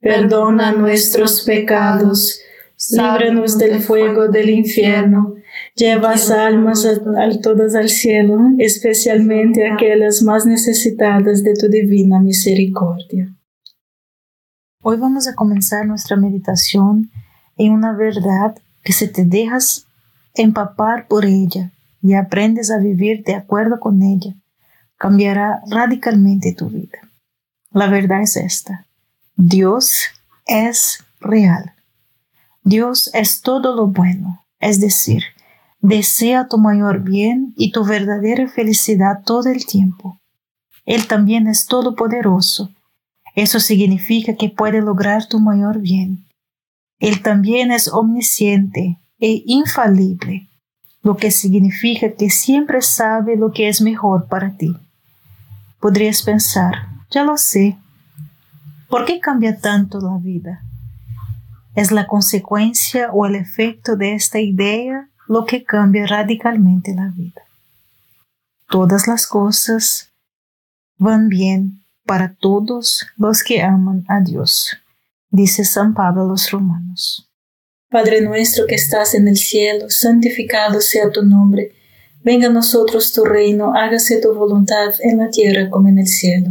perdona nuestros pecados, líbranos del fuego del infierno, lleva almas a, todas al cielo, especialmente aquellas más necesitadas de tu divina misericordia. Hoy vamos a comenzar nuestra meditación en una verdad que si te dejas empapar por ella y aprendes a vivir de acuerdo con ella, cambiará radicalmente tu vida. La verdad es esta. Dios es real. Dios es todo lo bueno, es decir, desea tu mayor bien y tu verdadera felicidad todo el tiempo. Él también es todopoderoso. Eso significa que puede lograr tu mayor bien. Él también es omnisciente e infalible, lo que significa que siempre sabe lo que es mejor para ti. Podrías pensar, ya lo sé, ¿Por qué cambia tanto la vida? ¿Es la consecuencia o el efecto de esta idea lo que cambia radicalmente la vida? Todas las cosas van bien para todos los que aman a Dios, dice San Pablo a los romanos. Padre nuestro que estás en el cielo, santificado sea tu nombre, venga a nosotros tu reino, hágase tu voluntad en la tierra como en el cielo.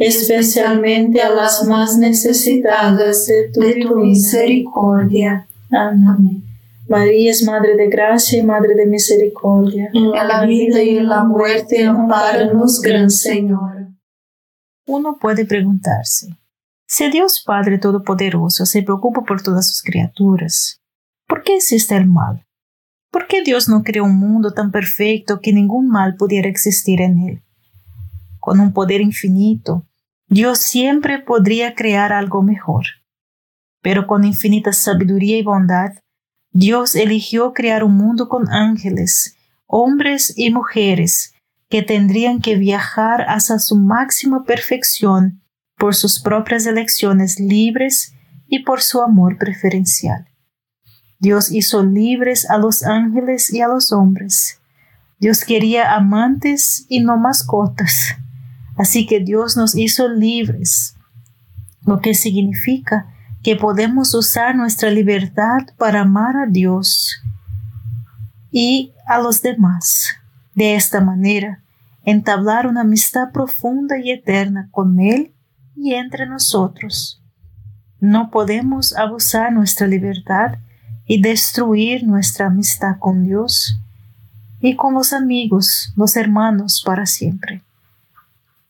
especialmente a las más necesitadas de tu, misericordia. Amén. María es Madre de Gracia y Madre de Misericordia. En la vida y en la muerte, amparanos, Gran Señor. Uno puede preguntarse, si Dios Padre Todopoderoso se preocupa por todas sus criaturas, ¿por qué existe el mal? ¿Por qué Dios no creó un mundo tan perfecto que ningún mal pudiera existir en él? Con un poder infinito, Dios siempre podría crear algo mejor. Pero con infinita sabiduría y bondad, Dios eligió crear un mundo con ángeles, hombres y mujeres que tendrían que viajar hasta su máxima perfección por sus propias elecciones libres y por su amor preferencial. Dios hizo libres a los ángeles y a los hombres. Dios quería amantes y no mascotas. Así que Dios nos hizo libres, lo que significa que podemos usar nuestra libertad para amar a Dios y a los demás. De esta manera, entablar una amistad profunda y eterna con Él y entre nosotros. No podemos abusar nuestra libertad y destruir nuestra amistad con Dios y con los amigos, los hermanos para siempre.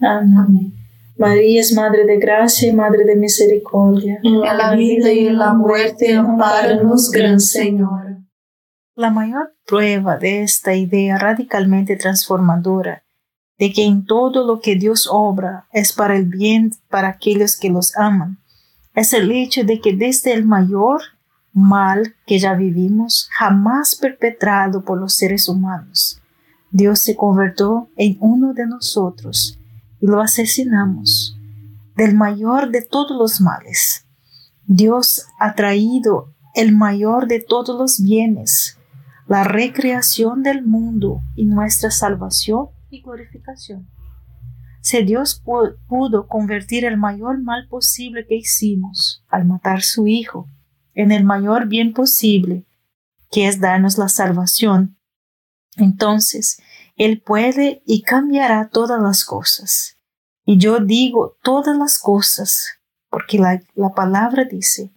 Amén. María es Madre de Gracia y Madre de Misericordia. En la vida y en la muerte, amparanos, Gran Señor. La mayor prueba de esta idea radicalmente transformadora de que en todo lo que Dios obra es para el bien para aquellos que los aman, es el hecho de que desde el mayor mal que ya vivimos, jamás perpetrado por los seres humanos, Dios se convirtió en uno de nosotros y lo asesinamos. Del mayor de todos los males, Dios ha traído el mayor de todos los bienes, la recreación del mundo y nuestra salvación y glorificación. Si Dios pudo convertir el mayor mal posible que hicimos al matar su Hijo en el mayor bien posible, que es darnos la salvación, entonces Él puede y cambiará todas las cosas. Y yo digo todas las cosas, porque la, la palabra dice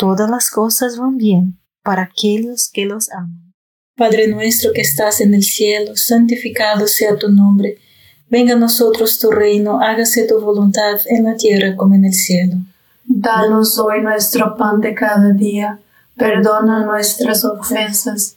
todas las cosas van bien para aquellos que los aman. Padre nuestro que estás en el cielo, santificado sea tu nombre. Venga a nosotros tu reino, hágase tu voluntad en la tierra como en el cielo. Danos hoy nuestro pan de cada día, perdona nuestras ofensas,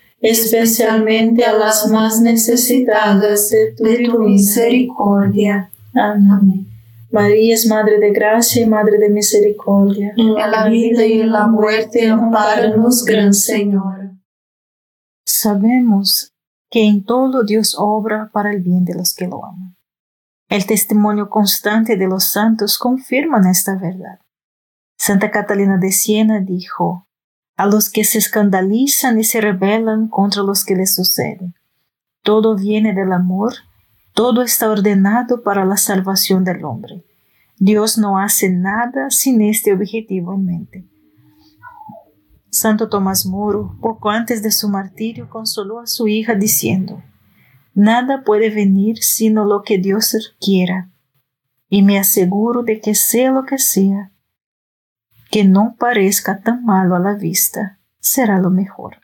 especialmente a las más necesitadas de tu misericordia. Amén. María es Madre de Gracia y Madre de Misericordia. En la vida y en la muerte, amparanos, Gran Señor. Sabemos que en todo Dios obra para el bien de los que lo aman. El testimonio constante de los santos confirma esta verdad. Santa Catalina de Siena dijo, a los que se escandalizan y se rebelan contra los que les suceden, todo viene del amor todo está ordenado para la salvación del hombre. Dios no hace nada sin este objetivo en mente. Santo Tomás Moro, poco antes de su martirio, consoló a su hija diciendo, Nada puede venir sino lo que Dios quiera, y me aseguro de que sea lo que sea, que no parezca tan malo a la vista, será lo mejor.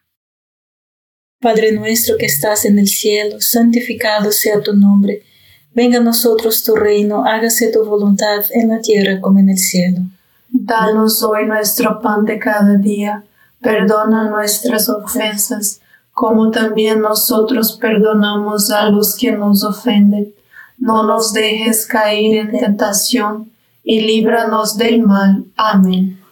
Padre nuestro que estás en el cielo, santificado sea tu nombre Venga a nosotros tu reino, hágase tu voluntad en la tierra como en el cielo. Danos hoy nuestro pan de cada día, perdona nuestras ofensas, como también nosotros perdonamos a los que nos ofenden. No nos dejes caer en tentación, y líbranos del mal. Amén.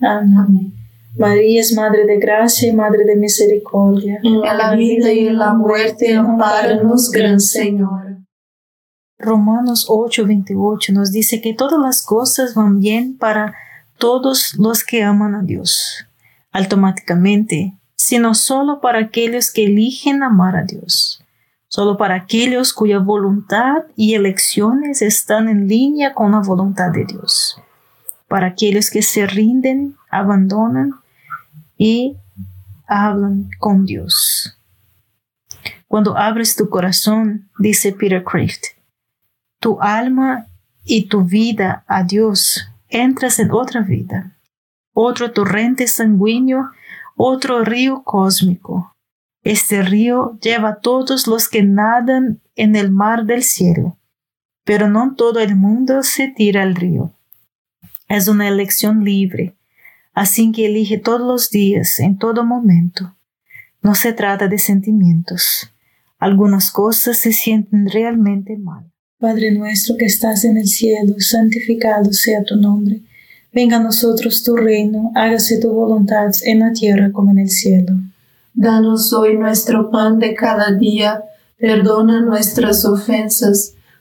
Amén. María es Madre de Gracia y Madre de Misericordia. En la vida y en la muerte, amparanos, Gran Señor. Romanos 8:28 nos dice que todas las cosas van bien para todos los que aman a Dios, automáticamente, sino solo para aquellos que eligen amar a Dios, solo para aquellos cuya voluntad y elecciones están en línea con la voluntad de Dios, para aquellos que se rinden, abandonan y hablan con Dios. Cuando abres tu corazón, dice Peter Kraft, tu alma y tu vida a Dios, entras en otra vida, otro torrente sanguíneo, otro río cósmico. Este río lleva a todos los que nadan en el mar del cielo, pero no todo el mundo se tira al río. Es una elección libre así que elige todos los días, en todo momento. No se trata de sentimientos. Algunas cosas se sienten realmente mal. Padre nuestro que estás en el cielo, santificado sea tu nombre. Venga a nosotros tu reino, hágase tu voluntad en la tierra como en el cielo. Danos hoy nuestro pan de cada día, perdona nuestras ofensas,